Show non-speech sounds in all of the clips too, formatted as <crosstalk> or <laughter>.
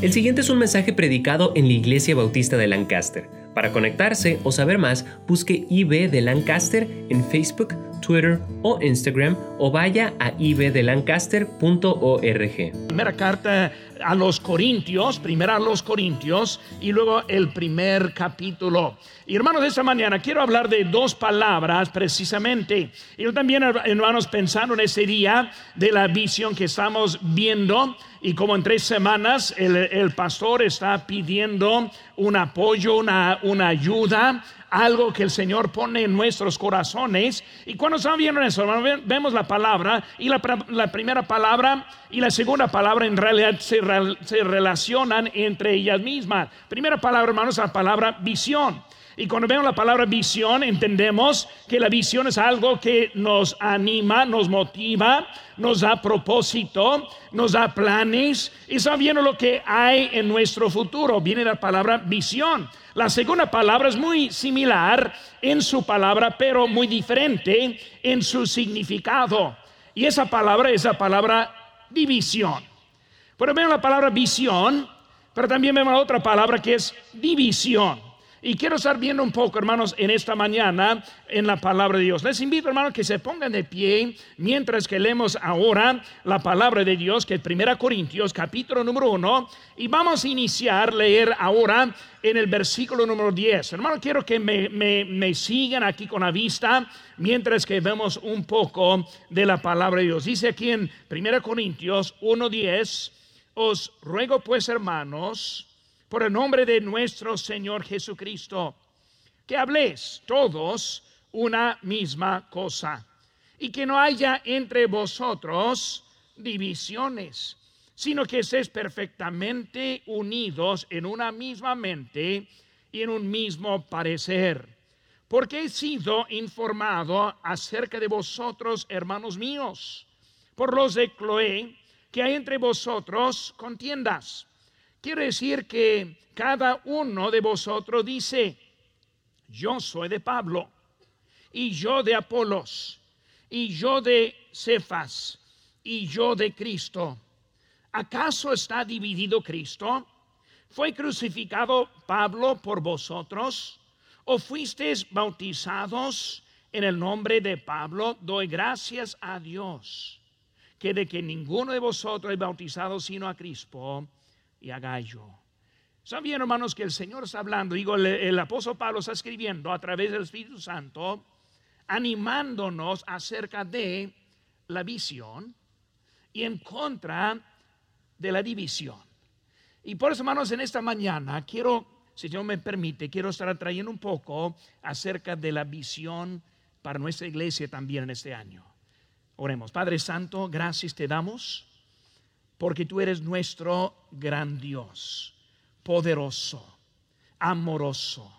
El siguiente es un mensaje predicado en la Iglesia Bautista de Lancaster. Para conectarse o saber más, busque IB de Lancaster en Facebook, Twitter o Instagram o vaya a ibdelancaster.org. Primera carta a los Corintios, primera a los Corintios y luego el primer capítulo. Y hermanos, esta mañana quiero hablar de dos palabras precisamente. Yo también, hermanos, pensando en ese día de la visión que estamos viendo y como en tres semanas el, pastor está pidiendo un apoyo, una, una ayuda algo que el Señor pone en nuestros corazones. Y cuando estamos viendo eso, vemos la palabra y la, primera palabra y la segunda palabra en realidad se, se relacionan entre ellas mismas. Primera palabra, hermanos, la palabra visión. Y cuando vemos la palabra visión, entendemos que la visión es algo que nos anima, nos motiva, nos da propósito, nos da planes y sabiendo lo que hay en nuestro futuro. Viene la palabra visión. La segunda palabra es muy similar en su palabra, pero muy diferente en su significado. Y esa palabra es la palabra división. Pero vemos la palabra visión, pero también vemos la otra palabra que es división. Y quiero estar viendo un poco, hermanos, en esta mañana en la palabra de Dios. Les invito, hermanos, que se pongan de pie mientras que leemos ahora la palabra de Dios, que es 1 Corintios, capítulo número 1. Y vamos a iniciar leer ahora en el versículo número 10. Hermanos, quiero que me, me sigan aquí con la vista mientras que vemos un poco de la palabra de Dios. Dice aquí en 1 Corintios 1.10, os ruego pues, hermanos, por el nombre de nuestro Señor Jesucristo, que habléis todos una misma cosa y que no haya entre vosotros divisiones, sino que estéis perfectamente unidos en una misma mente y en un mismo parecer. Porque he sido informado acerca de vosotros, hermanos míos, por los de Cloé, que hay entre vosotros contiendas Quiere decir que cada uno de vosotros dice, yo soy de Pablo, y yo de Apolos, y yo de Cefas, y yo de Cristo. ¿Acaso está dividido Cristo? ¿Fue crucificado Pablo por vosotros? ¿O fuisteis bautizados en el nombre de Pablo? Doy gracias a Dios que de que ninguno de vosotros es bautizado sino a Cristo y a Gallo. ¿Saben hermanos, que el Señor está hablando? Digo, el, apóstol Pablo está escribiendo a través del Espíritu Santo, animándonos acerca de la visión y en contra de la división. Y por eso, hermanos, en esta mañana quiero, si Dios me permite, quiero estar trayendo un poco acerca de la visión para nuestra iglesia también en este año. Oremos. Padre Santo, gracias te damos porque tú eres nuestro gran Dios, poderoso, amoroso.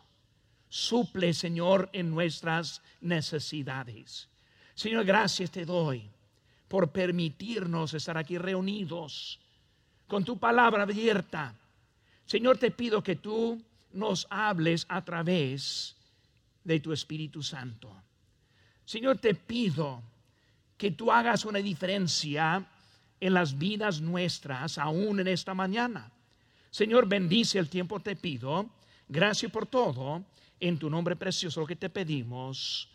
Suple, Señor, en nuestras necesidades. Señor, gracias te doy por permitirnos estar aquí reunidos con tu palabra abierta. Señor, te pido que tú nos hables a través de tu Espíritu Santo. Señor, te pido que tú hagas una diferencia en las vidas nuestras aún en esta mañana. Señor, bendice el tiempo, te pido. Gracias por todo. En tu nombre precioso que te pedimos.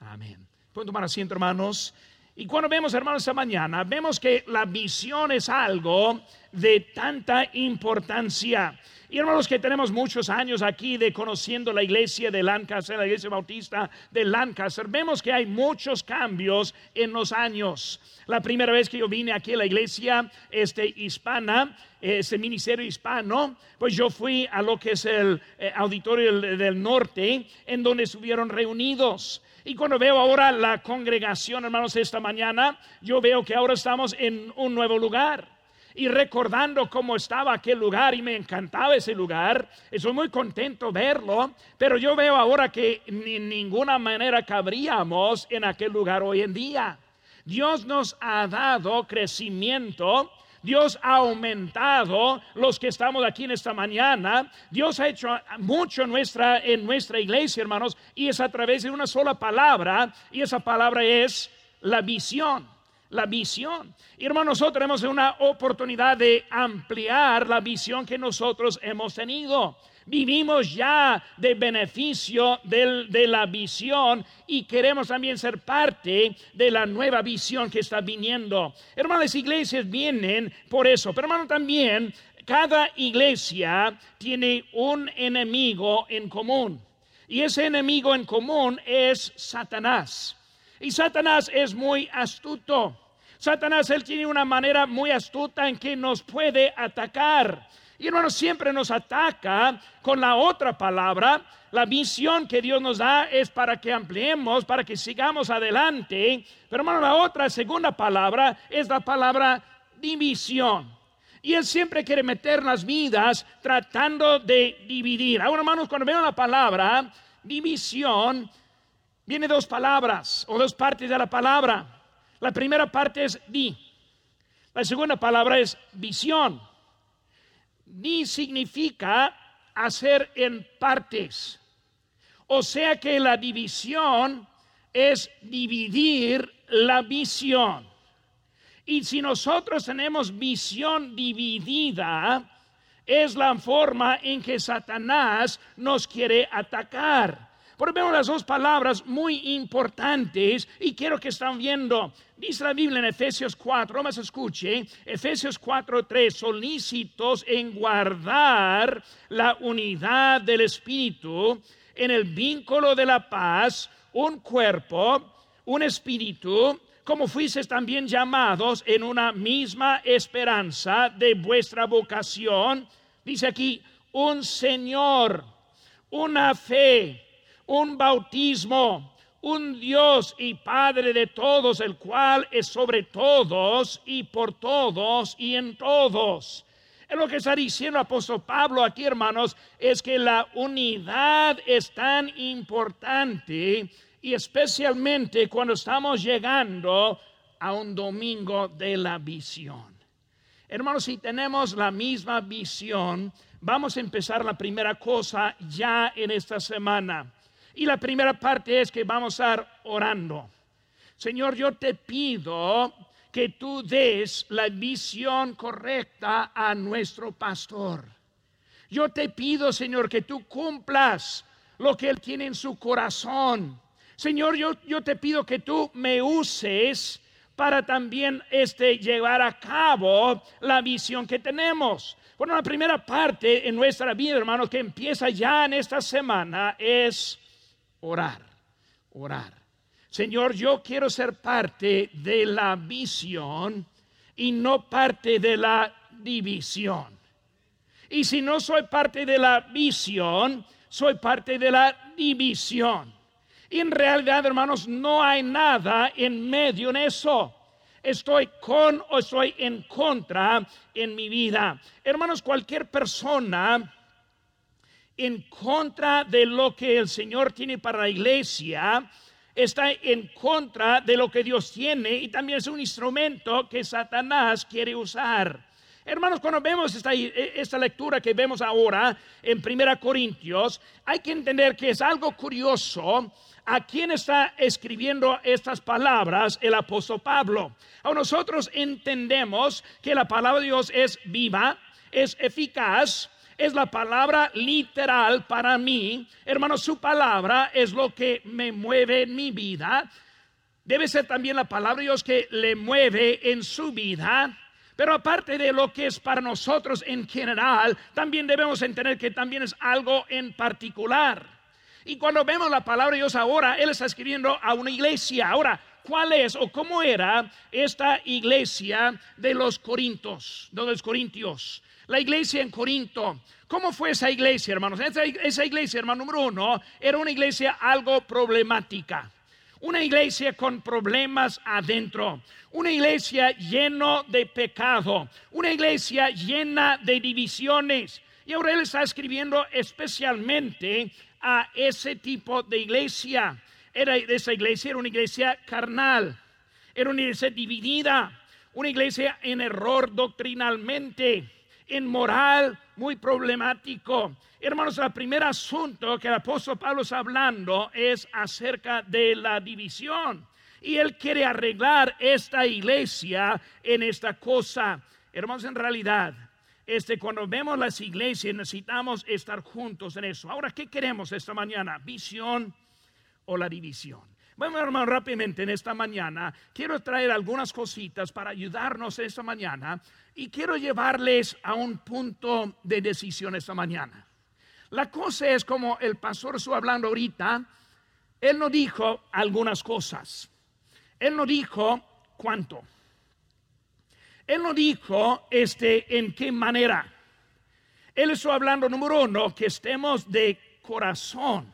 Amén. Pueden tomar asiento, hermanos. Y cuando vemos, hermanos, esta mañana, vemos que la visión es algo de tanta importancia. Y hermanos, que tenemos muchos años aquí de conociendo la iglesia de Lancaster, la iglesia bautista de Lancaster, vemos que hay muchos cambios en los años. La primera vez que yo vine aquí a la iglesia este, hispana, ese ministerio hispano, pues yo fui a lo que es el eh, auditorio del norte, en donde estuvieron reunidos. Y cuando veo ahora la congregación, hermanos, esta mañana, yo veo que ahora estamos en un nuevo lugar. Y recordando cómo estaba aquel lugar y me encantaba ese lugar, estoy muy contento verlo, pero yo veo ahora que ni ninguna manera cabríamos en aquel lugar hoy en día. Dios nos ha dado crecimiento Dios ha aumentado los que estamos aquí en esta mañana. Dios ha hecho mucho en nuestra, en nuestra iglesia, hermanos, y es a través de una sola palabra, y esa palabra es la visión. La visión. Hermanos, nosotros tenemos una oportunidad de ampliar la visión que nosotros hemos tenido. Vivimos ya de beneficio de la visión y queremos también ser parte de la nueva visión que está viniendo. Hermanos, iglesias vienen por eso, pero hermano también cada iglesia tiene un enemigo en común. Y ese enemigo en común es Satanás. Y Satanás es muy astuto. Satanás, él tiene una manera muy astuta en que nos puede atacar. Y hermano, siempre nos ataca con la otra palabra. La visión que Dios nos da es para que ampliemos, para que sigamos adelante. Pero hermano, la otra segunda palabra es la palabra división. Y Él siempre quiere meter las vidas tratando de dividir. Ahora, hermanos, cuando veo la palabra división, viene dos palabras o dos partes de la palabra. La primera parte es di. La segunda palabra es visión. Di significa hacer en partes. O sea que la división es dividir la visión. Y si nosotros tenemos visión dividida, es la forma en que Satanás nos quiere atacar. Por vemos las dos palabras muy importantes y quiero que están viendo. Dice la Biblia en Efesios 4, más escuche, Efesios 4, 3, solícitos en guardar la unidad del Espíritu en el vínculo de la paz, un cuerpo, un espíritu, como fuisteis también llamados en una misma esperanza de vuestra vocación. Dice aquí, un Señor, una fe, un bautismo, un Dios y Padre de todos, el cual es sobre todos y por todos y en todos. Es lo que está diciendo el apóstol Pablo aquí, hermanos, es que la unidad es tan importante y especialmente cuando estamos llegando a un domingo de la visión. Hermanos, si tenemos la misma visión, vamos a empezar la primera cosa ya en esta semana. Y la primera parte es que vamos a estar orando. Señor, yo te pido que tú des la visión correcta a nuestro pastor. Yo te pido, Señor, que tú cumplas lo que él tiene en su corazón Señor, yo, yo te pido que tú me uses para también este, llevar a cabo la visión que tenemos. Bueno, la primera parte en nuestra vida, hermanos, que empieza ya en esta semana es orar, orar. Señor, yo quiero ser parte de la visión y no parte de la división. Y si no soy parte de la visión, soy parte de la división. Y en realidad, hermanos, no hay nada en medio en eso. Estoy con o estoy en contra en mi vida. Hermanos, cualquier persona en contra de lo que el Señor tiene para la iglesia, está en contra de lo que Dios tiene y también es un instrumento que Satanás quiere usar. Hermanos, cuando vemos esta, esta, lectura que vemos ahora en Primera Corintios, hay que entender que es algo curioso ¿A quién está escribiendo estas palabras el apóstol Pablo? A nosotros entendemos que la palabra de Dios es viva, es eficaz, es la palabra literal para mí. Hermano, su palabra es lo que me mueve en mi vida. Debe ser también la palabra de Dios que le mueve en su vida. Pero aparte de lo que es para nosotros en general, también debemos entender que también es algo en particular. Y cuando vemos la palabra de Dios ahora, Él está escribiendo a una iglesia. Ahora, ¿cuál es o cómo era esta iglesia de los Corintios? De los Corintios. La iglesia en Corinto. ¿Cómo fue esa iglesia, hermanos? Esa, esa iglesia, hermano número uno, era una iglesia algo problemática. Una iglesia con problemas adentro. Una iglesia lleno de pecado. Una iglesia llena de divisiones. Y ahora él está escribiendo especialmente a ese tipo de iglesia. Era, esa iglesia era una iglesia carnal, era una iglesia dividida, una iglesia en error doctrinalmente, en moral muy problemático. Hermanos, el primer asunto que el apóstol Pablo está hablando es acerca de la división. Y Él quiere arreglar esta iglesia en esta cosa. Hermanos, en realidad, este, cuando vemos las iglesias necesitamos estar juntos en eso. Ahora, ¿qué queremos esta mañana? ¿Visión la división? Bueno, hermano, rápidamente en esta mañana quiero traer algunas cositas para ayudarnos esta mañana y quiero llevarles a un punto de decisión esta mañana. La cosa es como el pastor estuvo hablando ahorita, él no dijo algunas cosas. Él no dijo cuánto. Él no dijo este en qué manera. Él estuvo hablando número uno que estemos de corazón,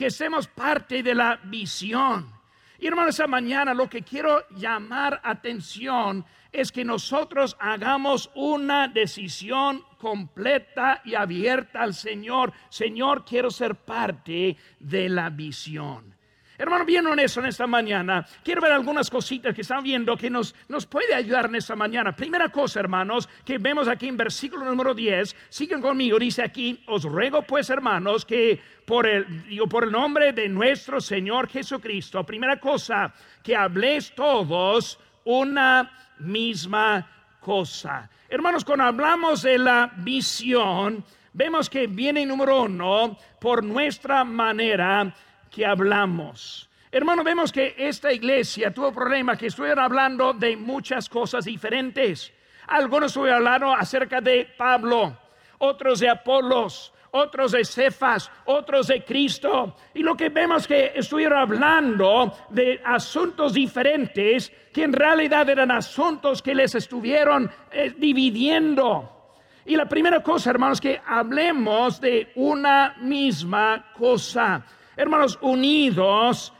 que estemos parte de la visión. Y hermano, esa mañana lo que quiero llamar atención es que nosotros hagamos una decisión completa y abierta al Señor. Señor, quiero ser parte de la visión. Hermano, bien honesto en esta mañana, quiero ver algunas cositas que están viendo que nos, nos puede ayudar en esta mañana. Primera cosa, hermanos, que vemos aquí en versículo número 10, siguen conmigo, dice aquí, os ruego pues, hermanos, que por el, digo, por el nombre de nuestro Señor Jesucristo, primera cosa, que habléis todos una misma cosa. Hermanos, cuando hablamos de la visión, vemos que viene número uno por nuestra manera que hablamos. Hermano, vemos que esta iglesia tuvo problema que estuvieron hablando de muchas cosas diferentes. Algunos estuvieron hablando acerca de Pablo, otros de Apolos, otros de Cefas, otros de Cristo. Y lo que vemos que estuvieron hablando de asuntos diferentes que en realidad eran asuntos que les estuvieron eh, dividiendo. Y la primera cosa, hermanos, que hablemos de una misma cosa. Hermanos, unidos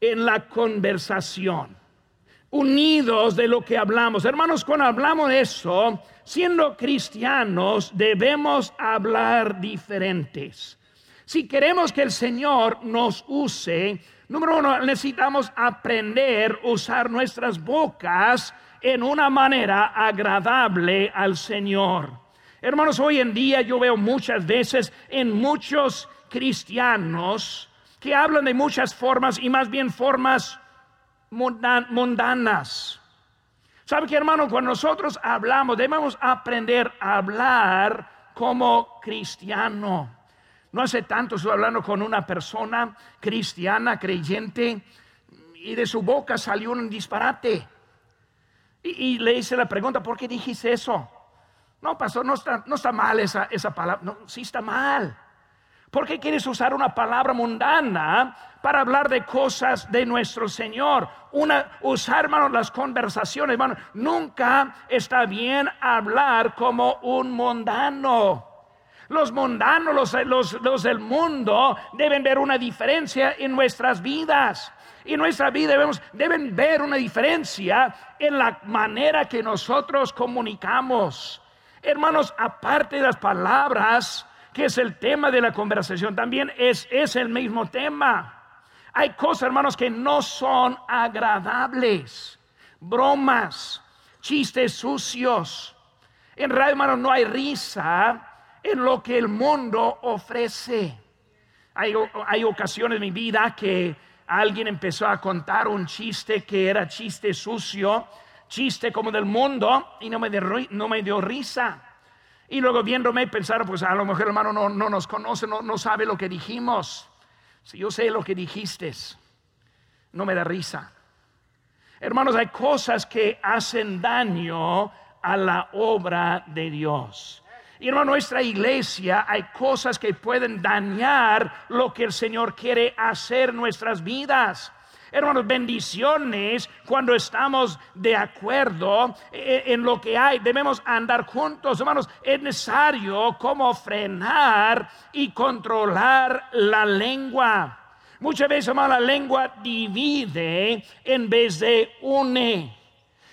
en la conversación. Unidos de lo que hablamos. Hermanos, cuando hablamos de eso, siendo cristianos debemos hablar diferentes. Si queremos que el Señor nos use, número uno, necesitamos aprender a usar nuestras bocas en una manera agradable al Señor. Hermanos, hoy en día yo veo muchas veces en muchos cristianos que hablan de muchas formas y más bien formas mundanas ¿Sabe qué, hermano? Cuando nosotros hablamos, debemos aprender a hablar como cristiano. No hace tanto estoy hablando con una persona cristiana, creyente, y de su boca salió un disparate. Y, le hice la pregunta, ¿por qué dijiste eso? No, pastor, no está, no está mal esa, esa palabra. No, sí está mal. ¿Por qué quieres usar una palabra mundana para hablar de cosas de nuestro Señor? Usar, hermano, las conversaciones, hermano. Nunca está bien hablar como un mundano. Los mundanos, los, los, del mundo, deben ver una diferencia en nuestras vidas. Y nuestra vida debemos, deben ver una diferencia en la manera que nosotros comunicamos. Hermanos, aparte de las palabras, que es el tema de la conversación, también es, es el mismo tema. Hay cosas, hermanos, que no son agradables, bromas, chistes sucios. En realidad, hermanos, no hay risa en lo que el mundo ofrece. Hay, hay ocasiones en mi vida que alguien empezó a contar un chiste que era chiste sucio, chiste como del mundo, y no me, no me dio risa. Y luego viéndome pensar, pues a lo mejor hermano no, no nos conoce, no, no sabe lo que dijimos. Si yo sé lo que dijiste, no me da risa. Hermanos, hay cosas que hacen daño a la obra de Dios. Y en nuestra iglesia hay cosas que pueden dañar lo que el Señor quiere hacer en nuestras vidas. Hermanos, bendiciones cuando estamos de acuerdo en lo que hay. Debemos andar juntos, hermanos. Es necesario como frenar y controlar la lengua. Muchas veces, hermanos, la lengua divide en vez de une.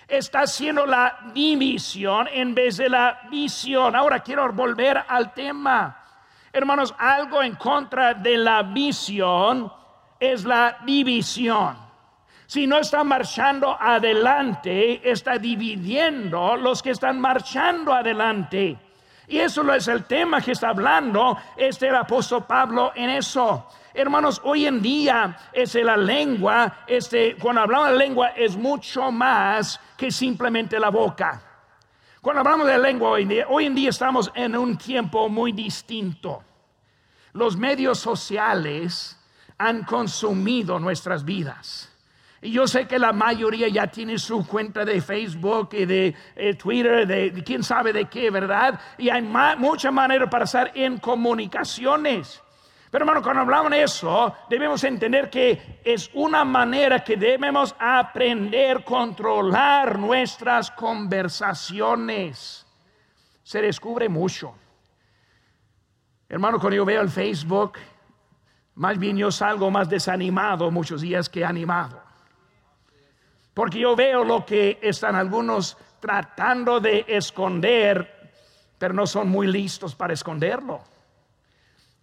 Está haciendo la división en vez de la visión. Ahora quiero volver al tema. Hermanos, algo en contra de la visión es la división. Si no está marchando adelante, está dividiendo los que están marchando adelante. Y eso es el tema que está hablando este el apóstol Pablo en eso. Hermanos, hoy en día es la lengua, este, cuando hablamos de lengua es mucho más que simplemente la boca. Cuando hablamos de lengua hoy en día, hoy en día estamos en un tiempo muy distinto. Los medios sociales han consumido nuestras vidas. Y yo sé que la mayoría ya tiene su cuenta de Facebook y de eh, Twitter, de, quién sabe de qué, ¿verdad? Y hay mucha manera para estar en comunicaciones. Pero hermano, cuando hablamos de eso, debemos entender que es una manera que debemos aprender a controlar nuestras conversaciones. Se descubre mucho. Hermano, cuando yo veo el Facebook, más bien yo salgo más desanimado muchos días que animado. Porque yo veo lo que están algunos tratando de esconder, pero no son muy listos para esconderlo.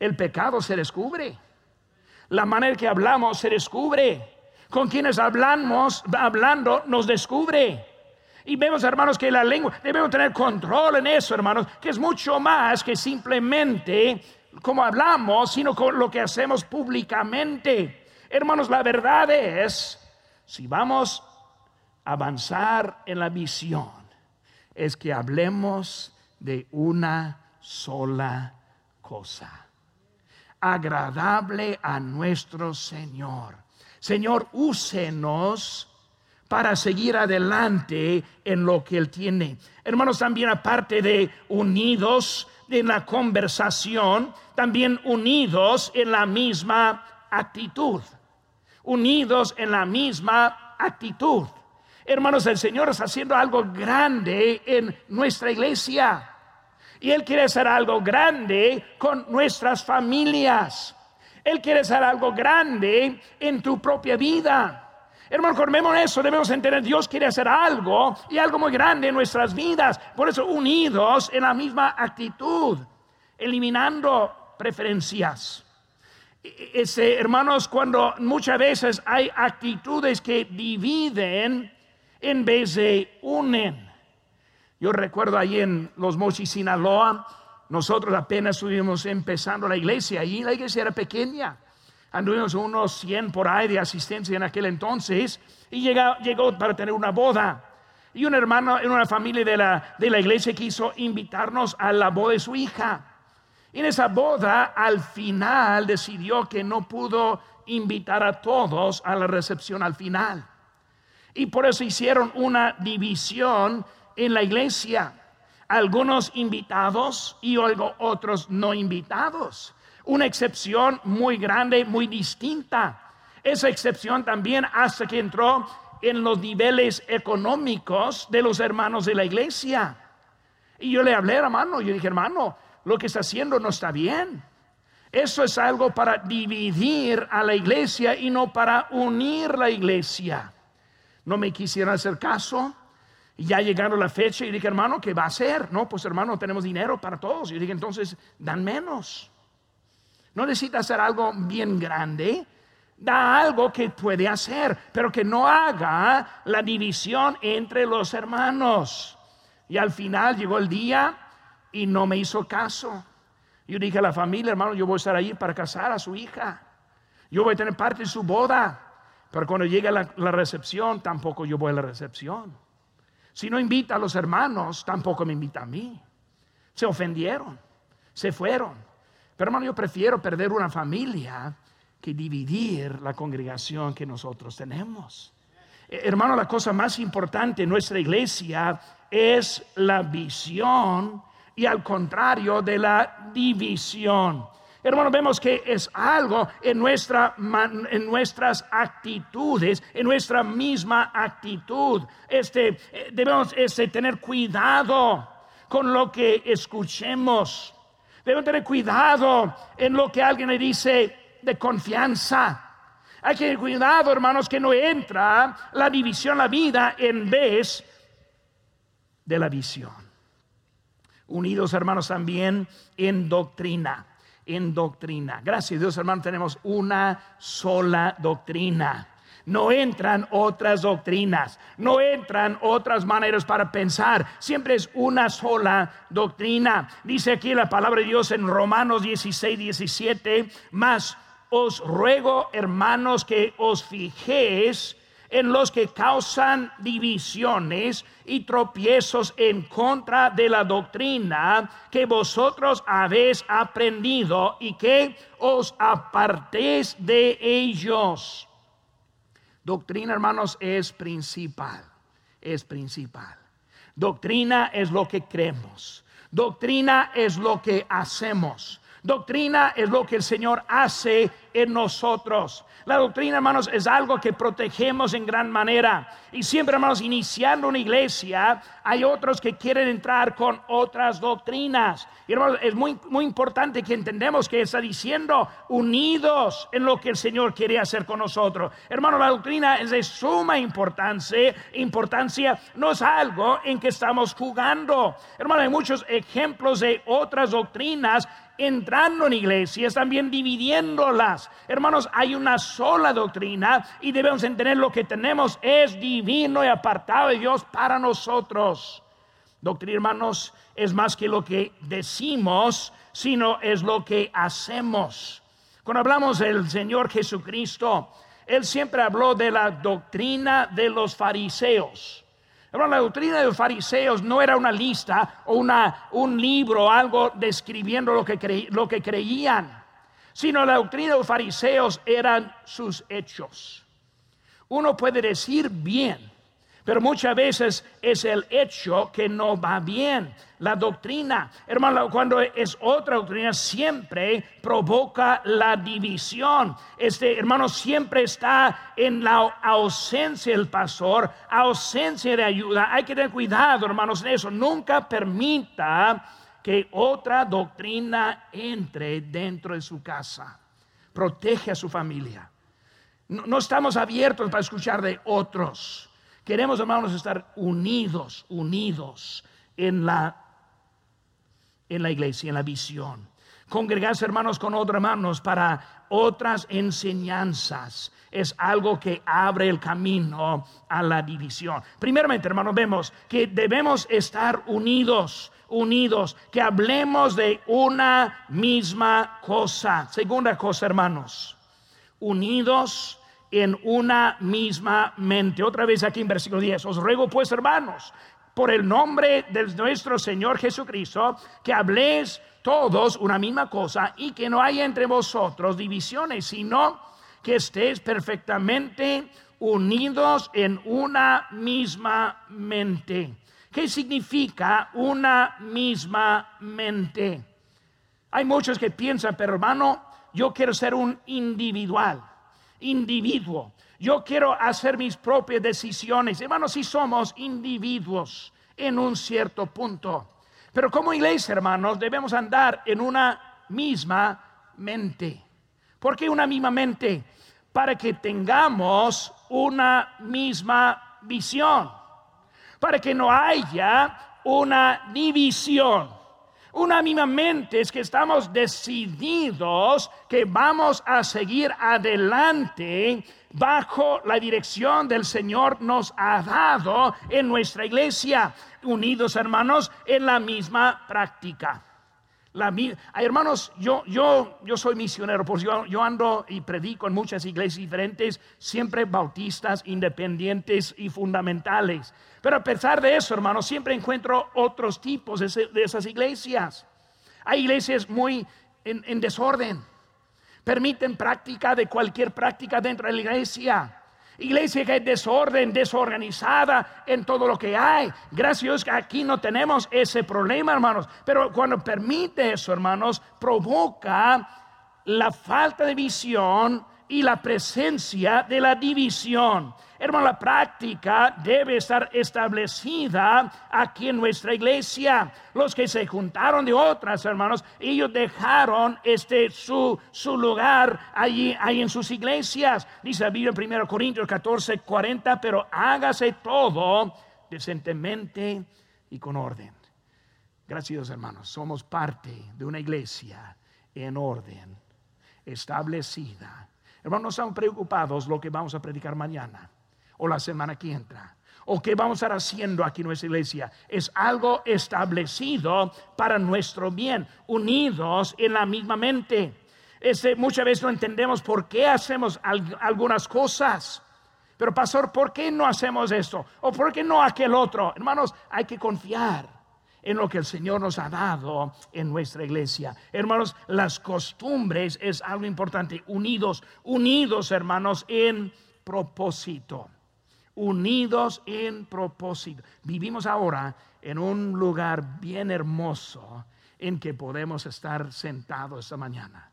El pecado se descubre. La manera que hablamos se descubre. Con quienes hablamos, hablando, nos descubre. Y vemos, hermanos, que la lengua, debemos tener control en eso, hermanos, que es mucho más que simplemente como hablamos, sino con lo que hacemos públicamente. Hermanos, la verdad es, si vamos avanzar en la visión es que hablemos de una sola cosa, agradable a nuestro Señor. Señor, úsenos para seguir adelante en lo que Él tiene. Hermanos, también aparte de unidos en la conversación, también unidos en la misma actitud. Unidos en la misma actitud. Hermanos, el Señor está haciendo algo grande en nuestra iglesia. Y Él quiere hacer algo grande con nuestras familias. Él quiere hacer algo grande en tu propia vida. Hermanos, con eso, debemos entender, Dios quiere hacer algo y algo muy grande en nuestras vidas. Por eso, unidos en la misma actitud, eliminando preferencias. E, e, ese, hermanos, cuando muchas veces hay actitudes que dividen, en vez de unen. Yo recuerdo ahí en Los Mochis, Sinaloa, nosotros apenas estuvimos empezando la iglesia, y la iglesia era pequeña. Anduvimos unos 100 por ahí de asistencia en aquel entonces, y llegó, llegó para tener una boda. Y un hermano en una familia de la, de la iglesia quiso invitarnos a la boda de su hija. Y en esa boda, al final, decidió que no pudo invitar a todos a la recepción al final. Y por eso hicieron una división en la iglesia. Algunos invitados y otros no invitados. Una excepción muy grande, muy distinta. Esa excepción también hasta que entró en los niveles económicos de los hermanos de la iglesia. Y yo le hablé, hermano, yo dije, hermano, lo que está haciendo no está bien. Eso es algo para dividir a la iglesia y no para unir la iglesia no me quisieron hacer caso. Ya llegaron la fecha y dije, hermano, ¿qué va a hacer? No, pues hermano, tenemos dinero para todos. Y dije, entonces, dan menos. No necesita hacer algo bien grande. Da algo que puede hacer, pero que no haga la división entre los hermanos. Y al final llegó el día y no me hizo caso. Yo dije a la familia, hermano, yo voy a estar ahí para casar a su hija. Yo voy a tener parte de su boda. Pero cuando llega la, recepción, tampoco yo voy a la recepción. Si no invita a los hermanos, tampoco me invita a mí. Se ofendieron, se fueron. Pero hermano, yo prefiero perder una familia que dividir la congregación que nosotros tenemos. Eh, hermano, la cosa más importante en nuestra iglesia es la visión y al contrario de la división. Hermanos, vemos que es algo en, nuestra, en nuestras actitudes, en nuestra misma actitud. Este, eh, debemos este, tener cuidado con lo que escuchemos. Debemos tener cuidado en lo que alguien le dice de confianza. Hay que tener cuidado, hermanos, que no entra la división, la vida, en vez de la visión. Unidos, hermanos, también en doctrina en doctrina. Gracias a Dios, hermano, tenemos una sola doctrina. No entran otras doctrinas, no entran otras maneras para pensar. Siempre es una sola doctrina. Dice aquí la palabra de Dios en Romanos 16, 17, más os ruego, hermanos, que os fijéis en los que causan divisiones y tropiezos en contra de la doctrina que vosotros habéis aprendido y que os apartéis de ellos. Doctrina, hermanos, es principal, es principal. Doctrina es lo que creemos. Doctrina es lo que hacemos. Doctrina es lo que el Señor hace en nosotros. La doctrina, hermanos, es algo que protegemos en gran manera. Y siempre, hermanos, iniciando una iglesia, hay otros que quieren entrar con otras doctrinas. Y, hermanos, es muy, muy importante que entendemos que está diciendo unidos en lo que el Señor quiere hacer con nosotros. Hermano, la doctrina es de suma importancia. Importancia no es algo en que estamos jugando. Hermano, hay muchos ejemplos de otras doctrinas entrando en iglesias, también dividiéndolas. Hermanos, hay una sola doctrina y debemos entender lo que tenemos es divino y apartado de Dios para nosotros. Doctrina, hermanos, es más que lo que decimos, sino es lo que hacemos. Cuando hablamos del Señor Jesucristo, Él siempre habló de la doctrina de los fariseos la doctrina de los fariseos no era una lista o una, un libro, algo describiendo lo que, lo que creían, sino la doctrina de los fariseos eran sus hechos. Uno puede decir bien, pero muchas veces es el hecho que no va bien. La doctrina, hermano, cuando es otra doctrina, siempre provoca la división. Este hermano siempre está en la ausencia del pastor, ausencia de ayuda. Hay que tener cuidado, hermanos, de eso. Nunca permita que otra doctrina entre dentro de su casa. Protege a su familia. No, no estamos abiertos para escuchar de otros. Queremos, hermanos, estar unidos, unidos en la, en la iglesia, en la visión. Congregarse, hermanos, con otros hermanos para otras enseñanzas es algo que abre el camino a la división. Primeramente, hermanos, vemos que debemos estar unidos, unidos, que hablemos de una misma cosa. Segunda cosa, hermanos, unidos en una misma mente. Otra vez aquí en versículo 10, os ruego pues hermanos, por el nombre de nuestro Señor Jesucristo, que habléis todos una misma cosa y que no haya entre vosotros divisiones, sino que estéis perfectamente unidos en una misma mente. ¿Qué significa una misma mente? Hay muchos que piensan, pero hermano, yo quiero ser un individual individuo. Yo quiero hacer mis propias decisiones. Hermanos, si somos individuos en un cierto punto. Pero como iglesia, hermanos, debemos andar en una misma mente. ¿Por qué una misma mente? Para que tengamos una misma visión. Para que no haya una división una misma mente es que estamos decididos que vamos a seguir adelante bajo la dirección del Señor nos ha dado en nuestra iglesia, unidos hermanos en la misma práctica. La, hermanos, yo, yo, yo soy misionero, pues yo, yo ando y predico en muchas iglesias diferentes, siempre bautistas, independientes y fundamentales. Pero a pesar de eso, hermanos, siempre encuentro otros tipos de, esas iglesias. Hay iglesias muy en, en desorden, permiten práctica de cualquier práctica dentro de la iglesia. Iglesia que es desorden, desorganizada en todo lo que hay. Gracias que aquí no tenemos ese problema, hermanos. Pero cuando permite eso, hermanos, provoca la falta de visión y la presencia de la división. Hermano, la práctica debe estar establecida aquí en nuestra iglesia. Los que se juntaron de otras, hermanos, ellos dejaron este su, su lugar allí, en sus iglesias. Dice la Biblia en 1 Corintios 14, 40, pero hágase todo decentemente y con orden. Gracias, hermanos. Somos parte de una iglesia en orden, establecida Hermanos, no estamos preocupados lo que vamos a predicar mañana o la semana que entra o qué vamos a estar haciendo aquí en nuestra iglesia. Es algo establecido para nuestro bien, unidos en la misma mente. Ese, muchas veces no entendemos por qué hacemos algunas cosas. Pero pastor, ¿por qué no hacemos esto? ¿O por qué no aquel otro? Hermanos, hay que confiar en lo que el Señor nos ha dado en nuestra iglesia. Hermanos, las costumbres es algo importante. Unidos, unidos, hermanos, en propósito unidos en propósito. Vivimos ahora en un lugar bien hermoso en que podemos estar sentados esta mañana.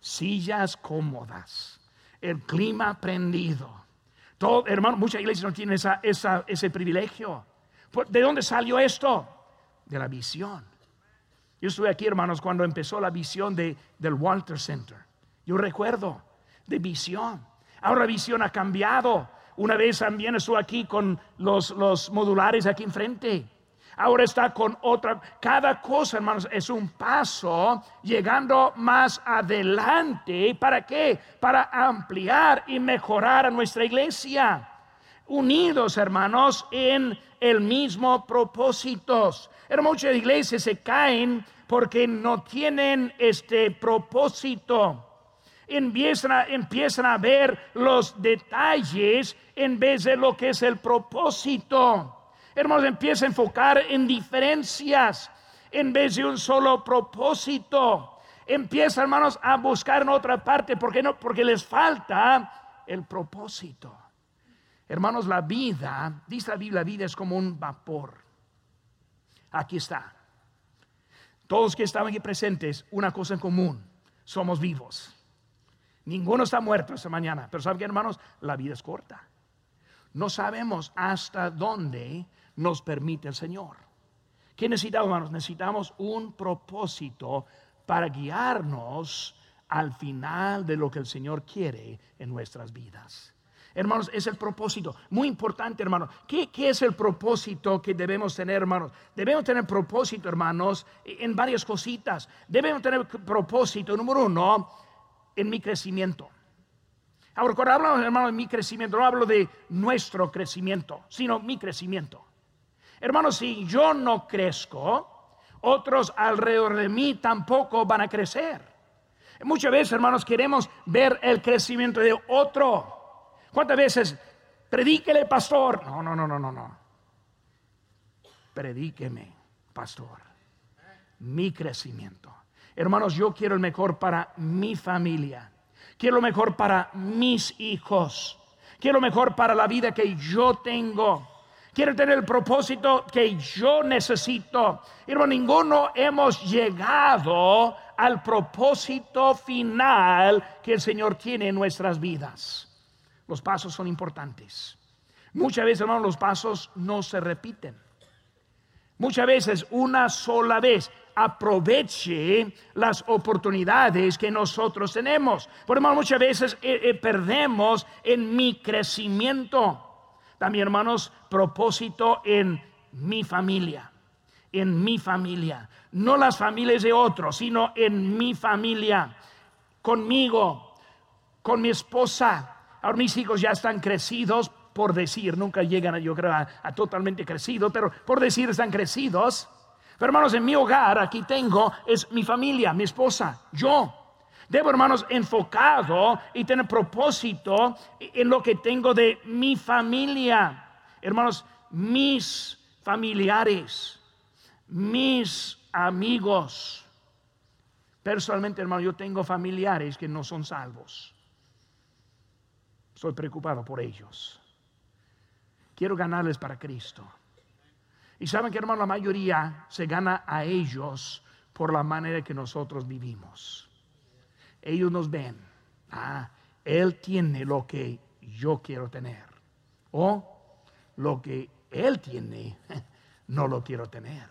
Sillas cómodas, el clima prendido. Todo, hermano, muchas iglesias no tienen ese privilegio. ¿De dónde salió esto? De la visión. Yo estuve aquí, hermanos, cuando empezó la visión de, del Walter Center. Yo recuerdo de visión. Ahora visión ha cambiado. Una vez también estuvo aquí con los, los modulares aquí enfrente. Ahora está con otra. Cada cosa, hermanos, es un paso llegando más adelante. ¿Para qué? Para ampliar y mejorar a nuestra iglesia. Unidos, hermanos, en el mismo propósito. muchas iglesias se caen porque no tienen este propósito empiezan a, empiezan a ver los detalles en vez de lo que es el propósito. Hermanos, empieza a enfocar en diferencias en vez de un solo propósito. Empieza, hermanos, a buscar en otra parte. ¿Por qué no? Porque les falta el propósito. Hermanos, la vida, dice la Biblia, la vida es como un vapor. Aquí está. Todos que estaban aquí presentes, una cosa en común, somos vivos. Ninguno está muerto esta mañana. Pero ¿saben qué, hermanos? La vida es corta. No sabemos hasta dónde nos permite el Señor. ¿Qué necesitamos, hermanos? Necesitamos un propósito para guiarnos al final de lo que el Señor quiere en nuestras vidas. Hermanos, es el propósito. Muy importante, hermanos. ¿Qué, ¿Qué, es el propósito que debemos tener, hermanos? Debemos tener propósito, hermanos, en varias cositas. Debemos tener propósito, número uno, en mi crecimiento. Ahora, cuando hablamos, hermano, de mi crecimiento, no hablo de nuestro crecimiento, sino mi crecimiento. Hermanos, si yo no crezco, otros alrededor de mí tampoco van a crecer. Muchas veces, hermanos, queremos ver el crecimiento de otro. ¿Cuántas veces? Predíquele, pastor. No, no, no, no, no, no. Predíqueme, pastor. Mi crecimiento. Hermanos, yo quiero el mejor para mi familia. Quiero lo mejor para mis hijos. Quiero lo mejor para la vida que yo tengo. Quiero tener el propósito que yo necesito. Pero ninguno hemos llegado al propósito final que el Señor tiene en nuestras vidas. Los pasos son importantes. Muchas veces, hermanos, los pasos no se repiten. Muchas veces, una sola vez aproveche las oportunidades que nosotros tenemos. Por hermano, muchas veces eh, eh, perdemos en mi crecimiento. También, hermanos, propósito en mi familia. En mi familia. No las familias de otros, sino en mi familia. Conmigo, con mi esposa. Ahora mis hijos ya están crecidos, por decir, nunca llegan, yo creo, a, a totalmente crecidos, pero por decir están crecidos. Pero hermanos, en mi hogar aquí tengo, es mi familia, mi esposa, yo. Debo, hermanos, enfocado y tener propósito en lo que tengo de mi familia. Hermanos, mis familiares, mis amigos. Personalmente, hermano, yo tengo familiares que no son salvos. Soy preocupado por ellos. Quiero ganarles para Cristo. Y saben que hermano, la mayoría se gana a ellos por la manera que nosotros vivimos. Ellos nos ven. Ah, él tiene lo que yo quiero tener. O lo que él tiene, <laughs> no lo quiero tener.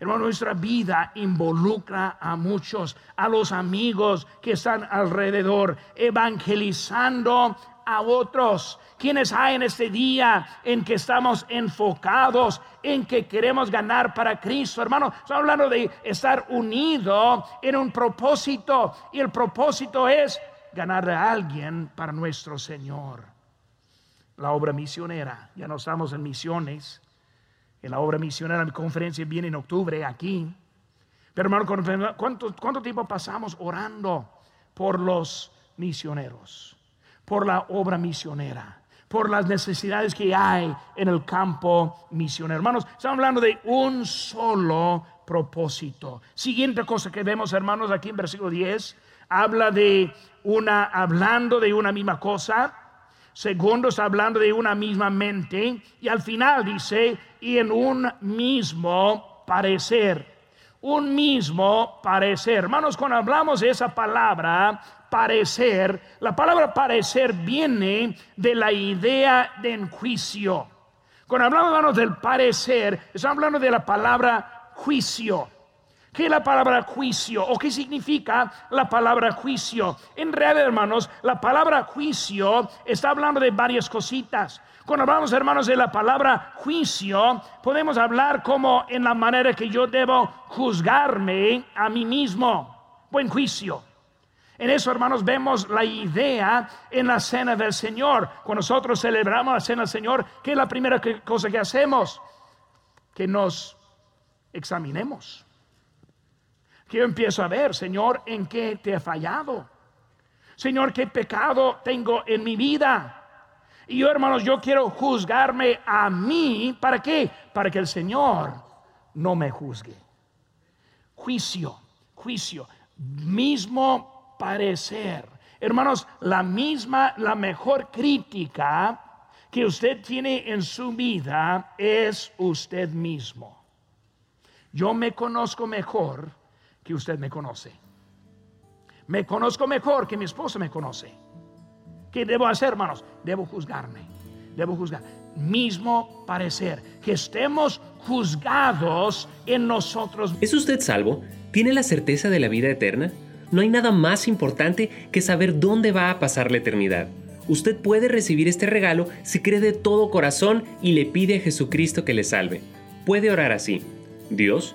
Hermano, nuestra vida involucra a muchos, a los amigos que están alrededor, evangelizando a otros. Quienes hay en este día en que estamos enfocados, en que queremos ganar para Cristo, hermano. Estamos hablando de estar unido en un propósito y el propósito es ganar a alguien para nuestro Señor. La obra misionera, ya no estamos en misiones. En la obra misionera, mi conferencia viene en octubre aquí. Pero hermano, ¿cuánto, ¿cuánto tiempo pasamos orando por los misioneros? Por la obra misionera por las necesidades que hay en el campo misionero. Hermanos, estamos hablando de un solo propósito. Siguiente cosa que vemos, hermanos, aquí en versículo 10, habla de una, hablando de una misma cosa. Segundo, está hablando de una misma mente. Y al final dice, y en un mismo parecer. Un mismo parecer. Hermanos, cuando hablamos de esa palabra, parecer, la palabra parecer viene de la idea de enjuicio. Cuando hablamos del parecer, estamos hablando de la palabra juicio. ¿Qué la palabra juicio? ¿O qué significa la palabra juicio? En realidad, hermanos, la palabra juicio está hablando de varias cositas. Cuando hablamos, hermanos, de la palabra juicio, podemos hablar como en la manera que yo debo juzgarme a mí mismo. Buen juicio. En eso, hermanos, vemos la idea en la cena del Señor. Cuando nosotros celebramos la cena del Señor, ¿qué es la primera cosa que hacemos? Que nos examinemos. Que yo empiezo a ver, Señor, en qué te he fallado. Señor, qué pecado tengo en mi vida. Y yo, hermanos, yo quiero juzgarme a mí. ¿Para qué? Para que el Señor no me juzgue. Juicio, juicio. Mismo parecer. Hermanos, la misma, la mejor crítica que usted tiene en su vida es usted mismo. Yo me conozco mejor que usted me conoce. Me conozco mejor que mi esposa me conoce. ¿Qué debo hacer, hermanos? Debo juzgarme. Debo juzgar. Mismo parecer. Que estemos juzgados en nosotros. ¿Es usted salvo? ¿Tiene la certeza de la vida eterna? No hay nada más importante que saber dónde va a pasar la eternidad. Usted puede recibir este regalo si cree de todo corazón y le pide a Jesucristo que le salve. Puede orar así. Dios,